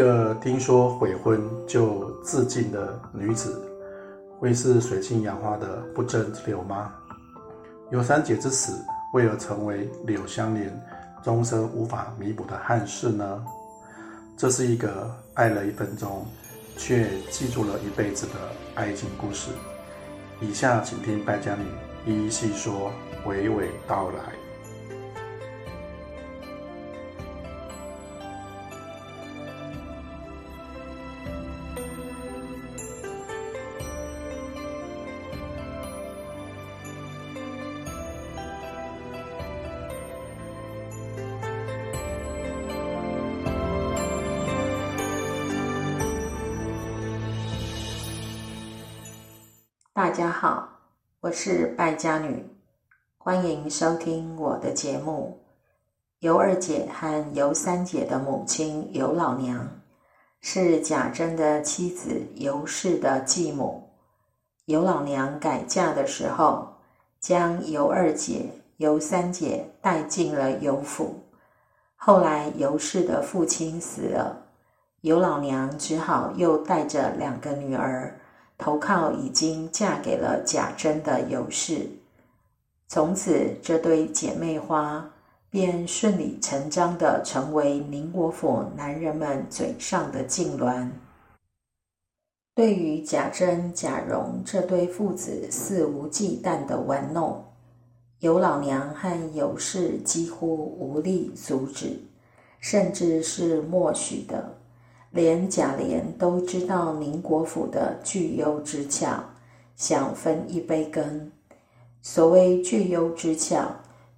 一个听说悔婚就自尽的女子，会是水性杨花的不争之流吗？尤三姐之死，为何成为柳香莲终身无法弥补的憾事呢？这是一个爱了一分钟，却记住了一辈子的爱情故事。以下请听败家女一一细说，娓娓道来。大家好，我是败家女，欢迎收听我的节目。尤二姐和尤三姐的母亲尤老娘是贾珍的妻子尤氏的继母。尤老娘改嫁的时候，将尤二姐、尤三姐带进了尤府。后来尤氏的父亲死了，尤老娘只好又带着两个女儿。投靠已经嫁给了贾珍的尤氏，从此这对姐妹花便顺理成章的成为宁国府男人们嘴上的痉挛。对于贾珍、贾蓉这对父子肆无忌惮的玩弄，尤老娘和尤氏几乎无力阻止，甚至是默许的。连贾琏都知道宁国府的聚优之巧，想分一杯羹。所谓聚优之巧，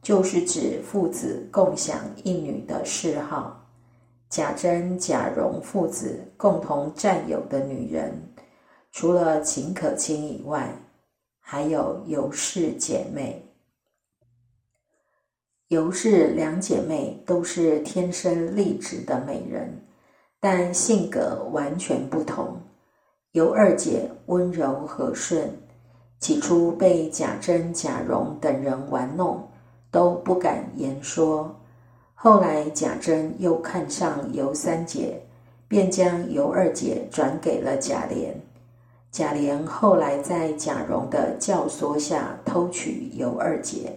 就是指父子共享一女的嗜好。贾珍、贾蓉父子共同占有的女人，除了秦可卿以外，还有尤氏姐妹。尤氏两姐妹都是天生丽质的美人。但性格完全不同。尤二姐温柔和顺，起初被贾珍、贾蓉等人玩弄，都不敢言说。后来贾珍又看上尤三姐，便将尤二姐转给了贾琏。贾琏后来在贾蓉的教唆下偷取尤二姐，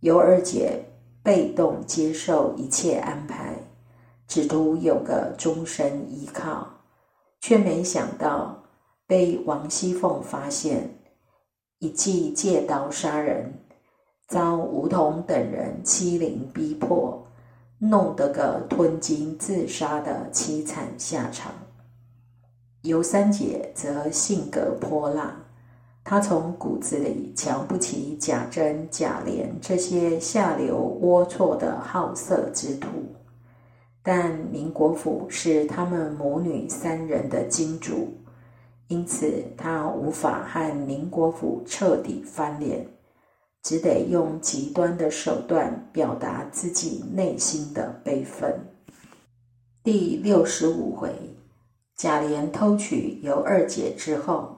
尤二姐被动接受一切安排。只图有个终身依靠，却没想到被王熙凤发现，一计借刀杀人，遭梧桐等人欺凌逼迫，弄得个吞金自杀的凄惨下场。尤三姐则性格泼辣，她从骨子里瞧不起贾珍、贾琏这些下流龌龊的好色之徒。但宁国府是他们母女三人的金主，因此他无法和宁国府彻底翻脸，只得用极端的手段表达自己内心的悲愤。第六十五回，贾琏偷取尤二姐之后，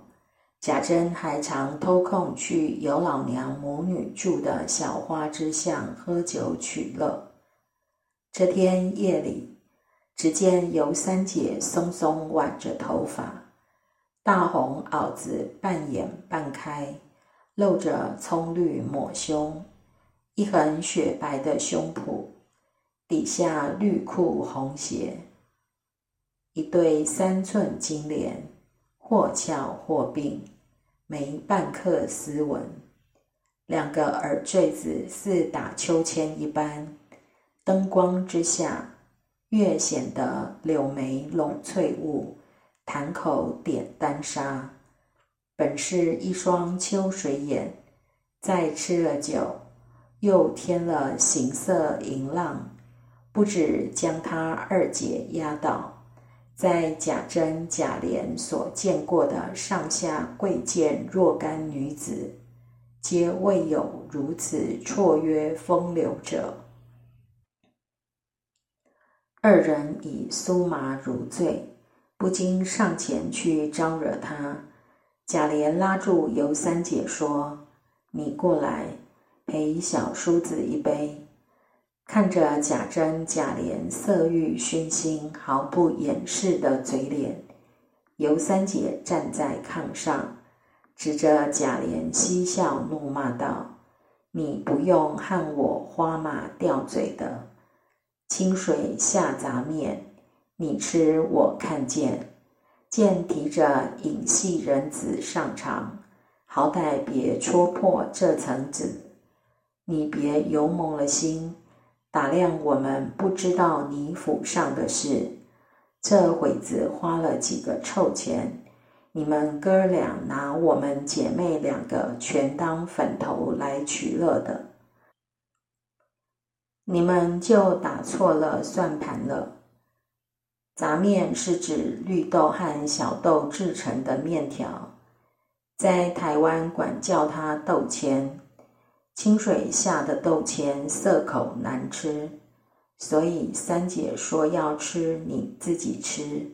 贾珍还常偷空去尤老娘母女住的小花之巷喝酒取乐。这天夜里，只见尤三姐松松挽着头发，大红袄子半掩半开，露着葱绿抹胸，一横雪白的胸脯，底下绿裤红鞋，一对三寸金莲，或翘或并，没半刻斯文，两个耳坠子似打秋千一般。灯光之下，越显得柳眉拢翠雾，潭口点丹砂。本是一双秋水眼，再吃了酒，又添了行色淫浪，不止将他二姐压倒，在贾珍、贾琏所见过的上下贵贱若干女子，皆未有如此绰约风流者。二人已酥麻如醉，不禁上前去招惹他。贾琏拉住尤三姐说：“你过来，陪小叔子一杯。”看着贾珍、贾琏色欲熏心、毫不掩饰的嘴脸，尤三姐站在炕上，指着贾琏嬉笑怒骂道：“你不用和我花马吊嘴的，清水下杂面，你吃我看见。”见提着影戏人子上场，好歹别戳破这层纸。你别油蒙了心，打量我们不知道你府上的事。这会子花了几个臭钱，你们哥俩拿我们姐妹两个全当粉头来取乐的，你们就打错了算盘了。杂面是指绿豆和小豆制成的面条，在台湾管叫它豆签。清水下的豆签涩口难吃，所以三姐说要吃你自己吃，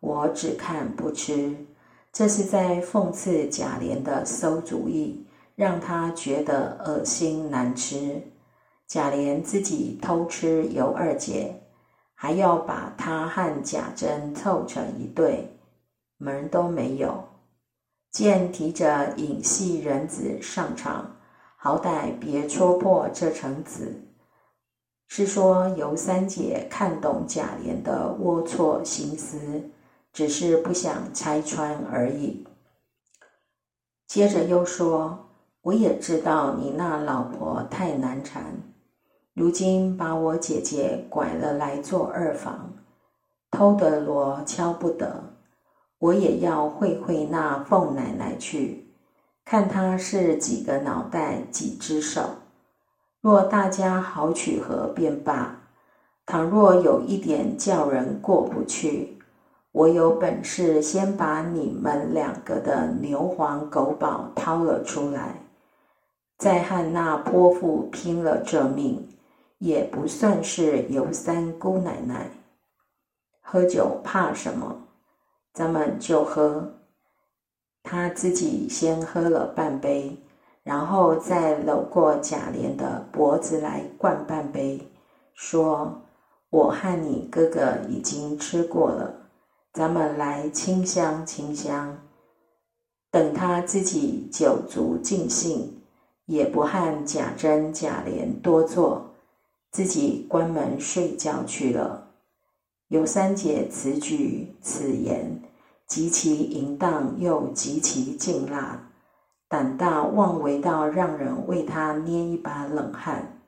我只看不吃。这是在讽刺贾琏的馊主意，让他觉得恶心难吃。贾琏自己偷吃尤二姐。还要把他和贾珍凑成一对，门都没有。见提着影戏人子上场，好歹别戳破这层纸。是说尤三姐看懂贾琏的龌龊心思，只是不想拆穿而已。接着又说：“我也知道你那老婆太难缠。”如今把我姐姐拐了来做二房，偷得锣敲不得，我也要会会那凤奶奶去，看她是几个脑袋几只手。若大家好取合便罢，倘若有一点叫人过不去，我有本事先把你们两个的牛黄狗宝掏了出来，再和那泼妇拼了这命。也不算是尤三姑奶奶。喝酒怕什么？咱们就喝。他自己先喝了半杯，然后再搂过贾琏的脖子来灌半杯，说：“我和你哥哥已经吃过了，咱们来清香清香。”等他自己酒足尽兴，也不和贾珍、贾琏多坐。自己关门睡觉去了。尤三姐此举此言极其淫荡，又极其劲辣，胆大妄为到让人为她捏一把冷汗。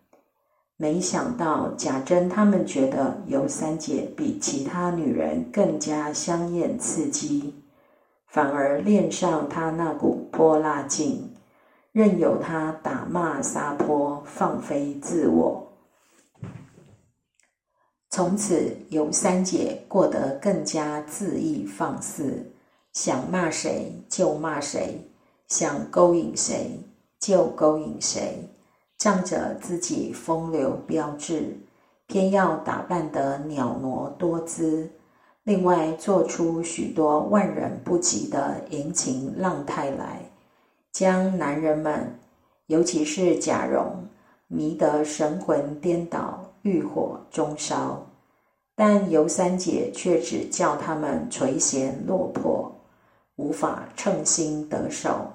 没想到贾珍他们觉得尤三姐比其他女人更加香艳刺激，反而恋上她那股泼辣劲，任由她打骂撒泼，放飞自我。从此，尤三姐过得更加恣意放肆，想骂谁就骂谁，想勾引谁就勾引谁，仗着自己风流标致，偏要打扮得袅娜多姿，另外做出许多万人不及的淫情浪态来，将男人们，尤其是贾蓉，迷得神魂颠倒，欲火中烧。但尤三姐却只叫他们垂涎落魄，无法称心得手。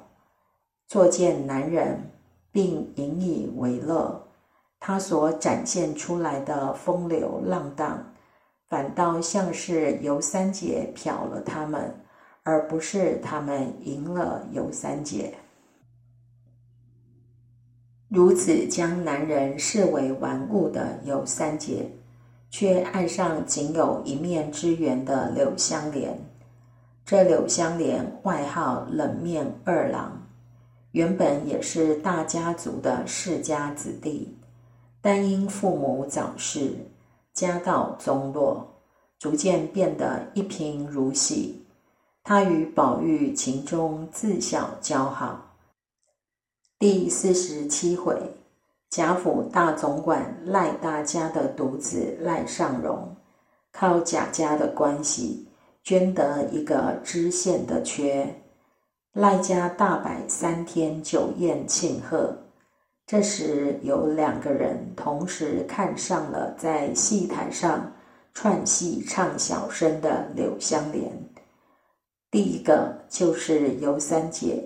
作见男人，并引以为乐。他所展现出来的风流浪荡，反倒像是尤三姐瞟了他们，而不是他们赢了尤三姐。如此将男人视为玩物的尤三姐。却爱上仅有一面之缘的柳香莲。这柳香莲外号冷面二郎，原本也是大家族的世家子弟，但因父母早逝，家道中落，逐渐变得一贫如洗。他与宝玉情中自小交好。第四十七回。贾府大总管赖大家的独子赖尚荣，靠贾家的关系捐得一个知县的缺。赖家大摆三天酒宴庆贺，这时有两个人同时看上了在戏台上串戏唱小生的柳香莲。第一个就是尤三姐，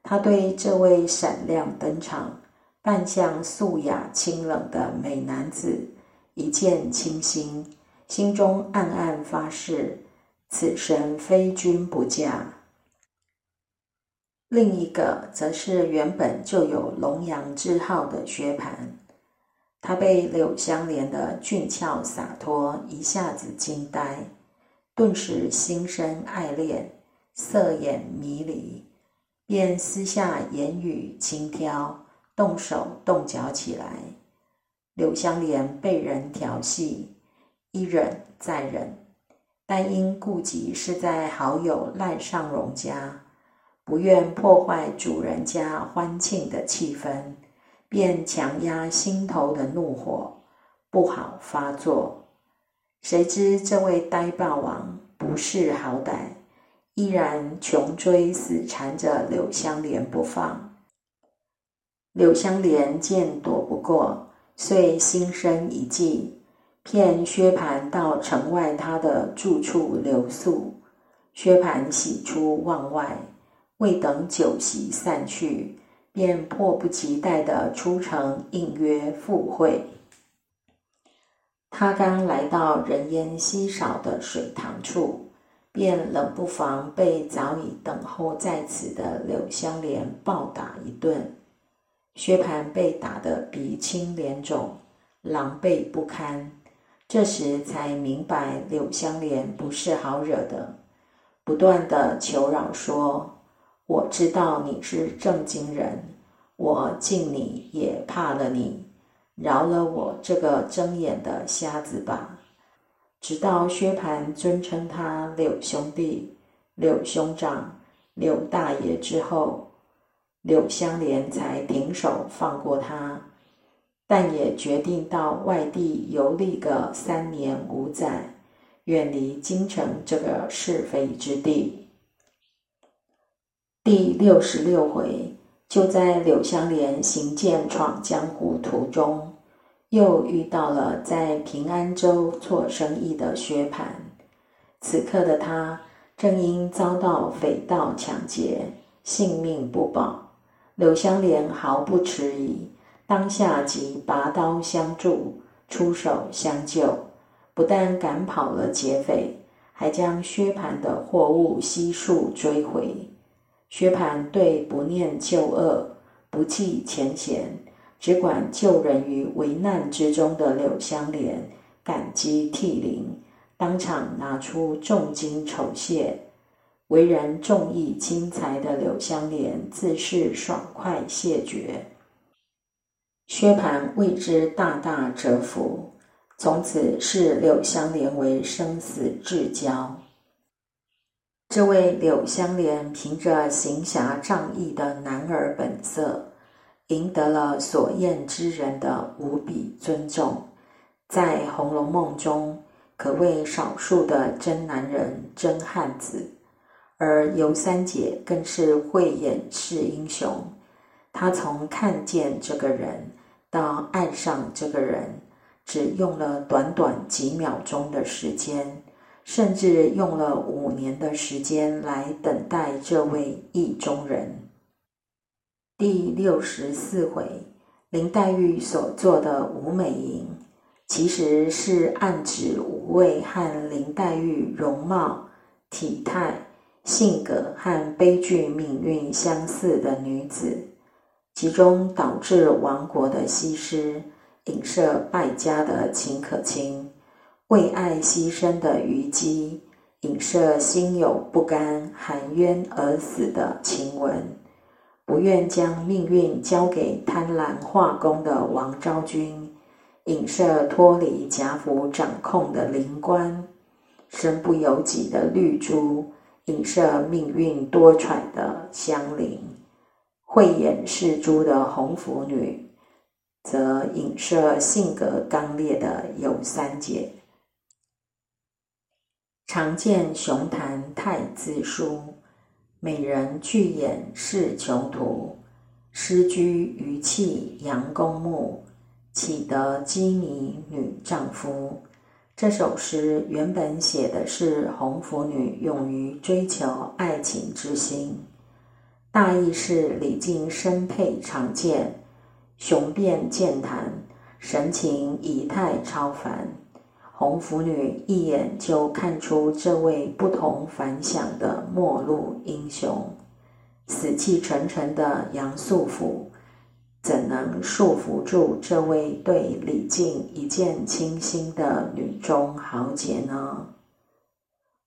她对这位闪亮登场、扮相素雅清冷的美男子一见倾心，心中暗暗发誓：此生非君不嫁。另一个则是原本就有龙阳之好的薛蟠，他被柳香莲的俊俏洒脱一下子惊呆，顿时心生爱恋，色眼迷离，便私下言语轻佻，动手动脚起来。柳香莲被人调戏，一忍再忍，但因顾及是在好友赖尚荣家。不愿破坏主人家欢庆的气氛，便强压心头的怒火，不好发作。谁知这位呆霸王不识好歹，依然穷追死缠着柳香莲不放。柳香莲见躲不过，遂心生一计，骗薛蟠到城外他的住处留宿。薛蟠喜出望外。未等酒席散去，便迫不及待地出城应约赴会。他刚来到人烟稀少的水塘处，便冷不防被早已等候在此的柳香莲暴打一顿。薛蟠被打得鼻青脸肿，狼狈不堪。这时才明白柳香莲不是好惹的，不断的求饶说。我知道你是正经人，我敬你也怕了你，饶了我这个睁眼的瞎子吧。直到薛蟠尊称他柳兄弟、柳兄长、柳大爷之后，柳香莲才停手放过他，但也决定到外地游历个三年五载，远离京城这个是非之地。第六十六回，就在柳香莲行剑闯江湖途中，又遇到了在平安州做生意的薛蟠。此刻的他正因遭到匪盗抢劫，性命不保。柳香莲毫不迟疑，当下即拔刀相助，出手相救，不但赶跑了劫匪，还将薛蟠的货物悉数追回。薛蟠对不念旧恶、不计前嫌，只管救人于危难之中的柳香莲感激涕零，当场拿出重金酬谢。为人重义轻财的柳香莲自是爽快谢绝。薛蟠为之大大折服，从此视柳香莲为生死至交。这位柳香莲凭着行侠仗义的男儿本色，赢得了所厌之人的无比尊重，在《红楼梦》中可谓少数的真男人、真汉子。而尤三姐更是慧眼识英雄，她从看见这个人到爱上这个人，只用了短短几秒钟的时间。甚至用了五年的时间来等待这位意中人。第六十四回，林黛玉所做的吴美莹，其实是暗指五位和林黛玉容貌、体态、性格和悲剧命运相似的女子，其中导致亡国的西施，影射败家的秦可卿。为爱牺牲的虞姬，影射心有不甘、含冤而死的晴雯；不愿将命运交给贪婪画工的王昭君，影射脱离贾府掌控的灵官；身不由己的绿珠，影射命运多舛的香菱；慧眼识珠的红拂女，则影射性格刚烈的尤三姐。常见雄谈太自书，美人巨眼是囚徒。失居于气阳公墓，岂得羁迷女丈夫？这首诗原本写的是红拂女勇于追求爱情之心，大意是李靖身佩长剑，雄辩健谈，神情仪态超凡。红拂女一眼就看出这位不同凡响的末路英雄，死气沉沉的杨素甫，怎能束缚住这位对李靖一见倾心的女中豪杰呢？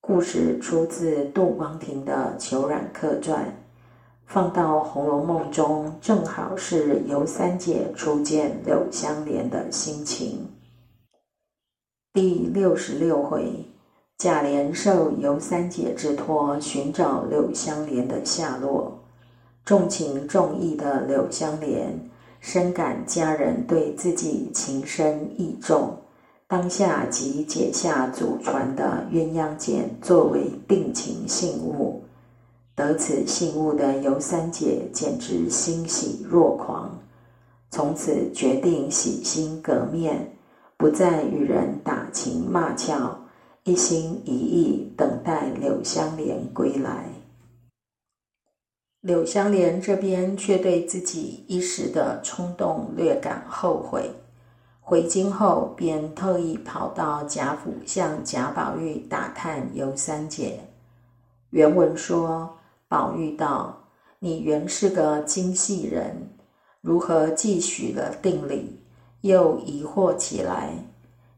故事出自杜光庭的《裘冉客传》，放到《红楼梦》中，正好是尤三姐初见柳湘莲的心情。第六十六回，贾琏受尤三姐之托寻找柳湘莲的下落。重情重义的柳湘莲深感家人对自己情深意重，当下即解下祖传的鸳鸯剪作为定情信物。得此信物的尤三姐简直欣喜若狂，从此决定洗心革面。不再与人打情骂俏，一心一意等待柳湘莲归来。柳湘莲这边却对自己一时的冲动略感后悔，回京后便特意跑到贾府向贾宝玉打探尤三姐。原文说：“宝玉道，你原是个精细人，如何既许了定礼？”又疑惑起来：“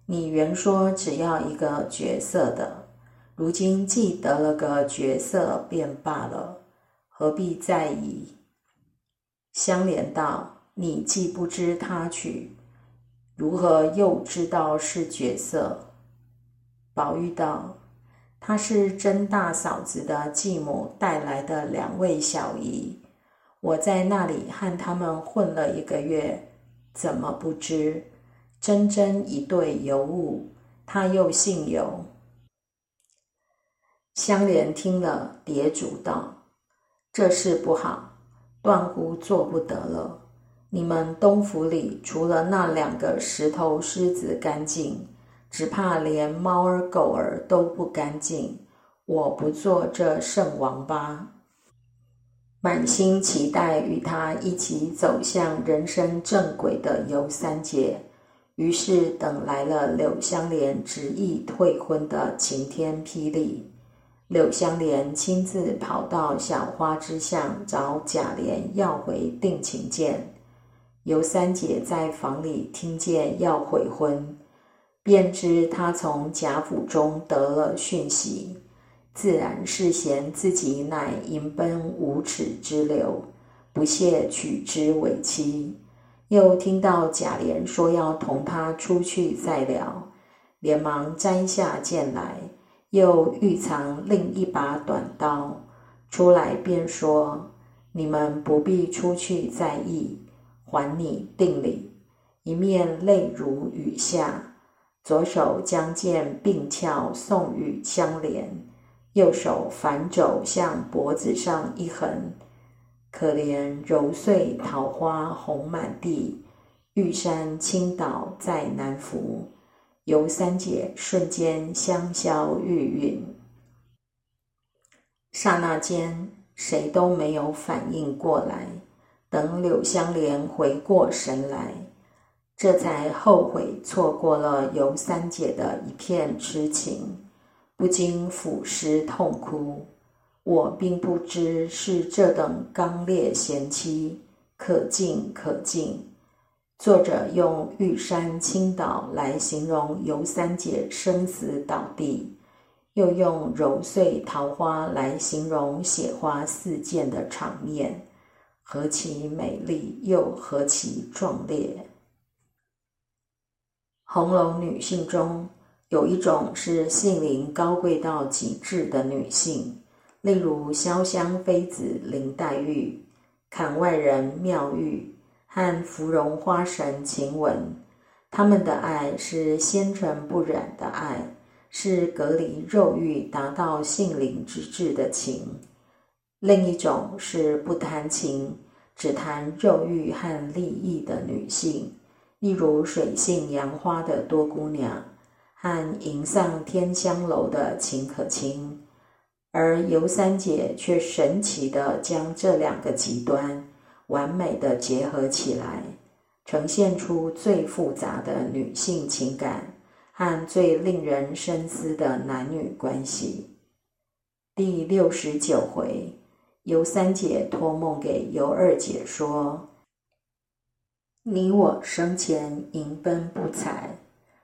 你原说只要一个角色的，如今既得了个角色便罢了，何必在意？”香莲道：“你既不知他去，如何又知道是角色？”宝玉道：“他是甄大嫂子的继母带来的两位小姨，我在那里和他们混了一个月。”怎么不知？真真一对尤物，他又姓尤。香莲听了，叠主道：“这事不好，断乎做不得了。你们东府里除了那两个石头狮子干净，只怕连猫儿狗儿都不干净。我不做这圣王八。”满心期待与他一起走向人生正轨的尤三姐，于是等来了柳湘莲执意退婚的晴天霹雳。柳湘莲亲自跑到小花之巷找贾琏要回定情剑。尤三姐在房里听见要悔婚，便知他从贾府中得了讯息。自然是嫌自己乃淫奔无耻之流，不屑娶之为妻。又听到贾琏说要同他出去再聊，连忙摘下剑来，又预藏另一把短刀，出来便说：“你们不必出去在意，还你定理。”一面泪如雨下，左手将剑并鞘送与相连。右手反肘向脖子上一横，可怜揉碎桃花红满地，玉山倾倒在南府。尤三姐瞬间香消玉殒，刹那间谁都没有反应过来。等柳湘莲回过神来，这才后悔错过了尤三姐的一片痴情。不禁抚尸痛哭，我并不知是这等刚烈贤妻，可敬可敬。作者用玉山倾倒来形容尤三姐生死倒地，又用揉碎桃花来形容血花四溅的场面，何其美丽，又何其壮烈！红楼女性中。有一种是性灵高贵到极致的女性，例如潇湘妃子林黛玉、槛外人妙玉和芙蓉花神晴雯。他们的爱是纤尘不染的爱，是隔离肉欲达到性灵之志的情。另一种是不谈情，只谈肉欲和利益的女性，例如水性杨花的多姑娘和迎上天香楼的秦可卿，而尤三姐却神奇地将这两个极端完美的结合起来，呈现出最复杂的女性情感和最令人深思的男女关系。第六十九回。尤三姐托梦给尤二姐说：“你我生前迎奔不才，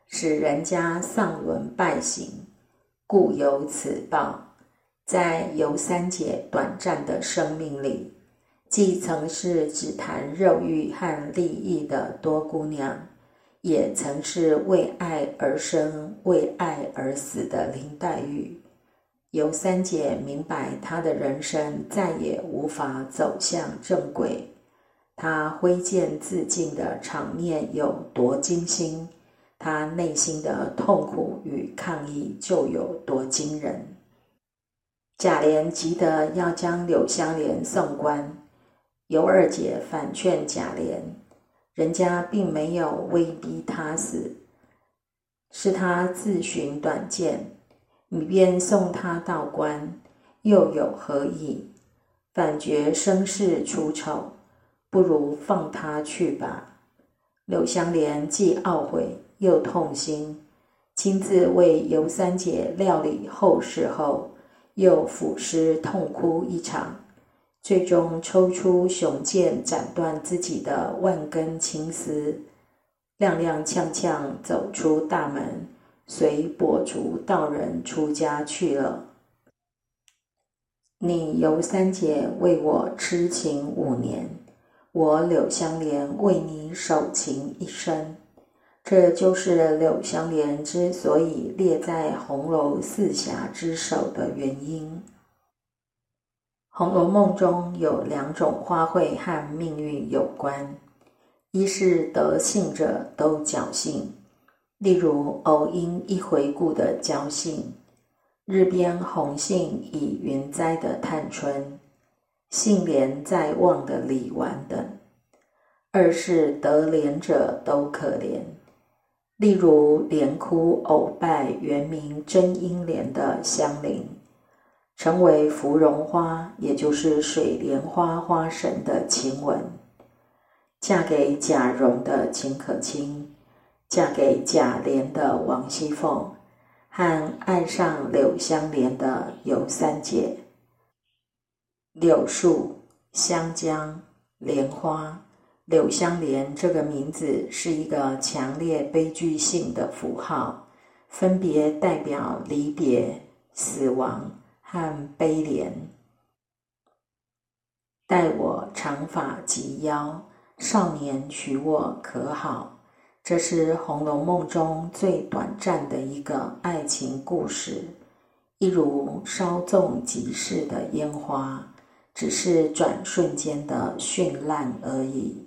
使人家丧伦败行，故有此报。”在尤三姐短暂的生命里，既曾是只谈肉欲和利益的多姑娘，也曾是为爱而生、为爱而死的林黛玉。尤三姐明白，她的人生再也无法走向正轨。她挥剑自尽的场面有多惊心，她内心的痛苦与抗议就有多惊人。贾琏急得要将柳湘莲送官，尤二姐反劝贾琏：人家并没有威逼他死，是他自寻短见。你便送他到官，又有何意？反觉生事出丑，不如放他去吧。柳湘莲既懊悔又痛心，亲自为尤三姐料理后事后，又抚尸痛哭一场，最终抽出雄剑斩断自己的万根青丝，踉踉跄跄走出大门。随跛足道人出家去了。你尤三姐为我痴情五年，我柳湘莲为你守情一生。这就是柳湘莲之所以列在红楼四侠之首的原因。《红楼梦》中有两种花卉和命运有关：一是得幸者都侥幸。例如偶因一回顾的交信，日边红杏已云栽的探春，杏帘在望的李纨等；二是得怜者都可怜，例如连哭偶拜原名真英莲的香菱，成为芙蓉花，也就是水莲花花神的晴雯，嫁给贾蓉的秦可卿。嫁给贾琏的王熙凤，和爱上柳湘莲的尤三姐。柳树、香江、莲花、柳湘莲这个名字是一个强烈悲剧性的符号，分别代表离别、死亡和悲怜。待我长发及腰，少年娶我可好？这是《红楼梦》中最短暂的一个爱情故事，一如稍纵即逝的烟花，只是转瞬间的绚烂而已。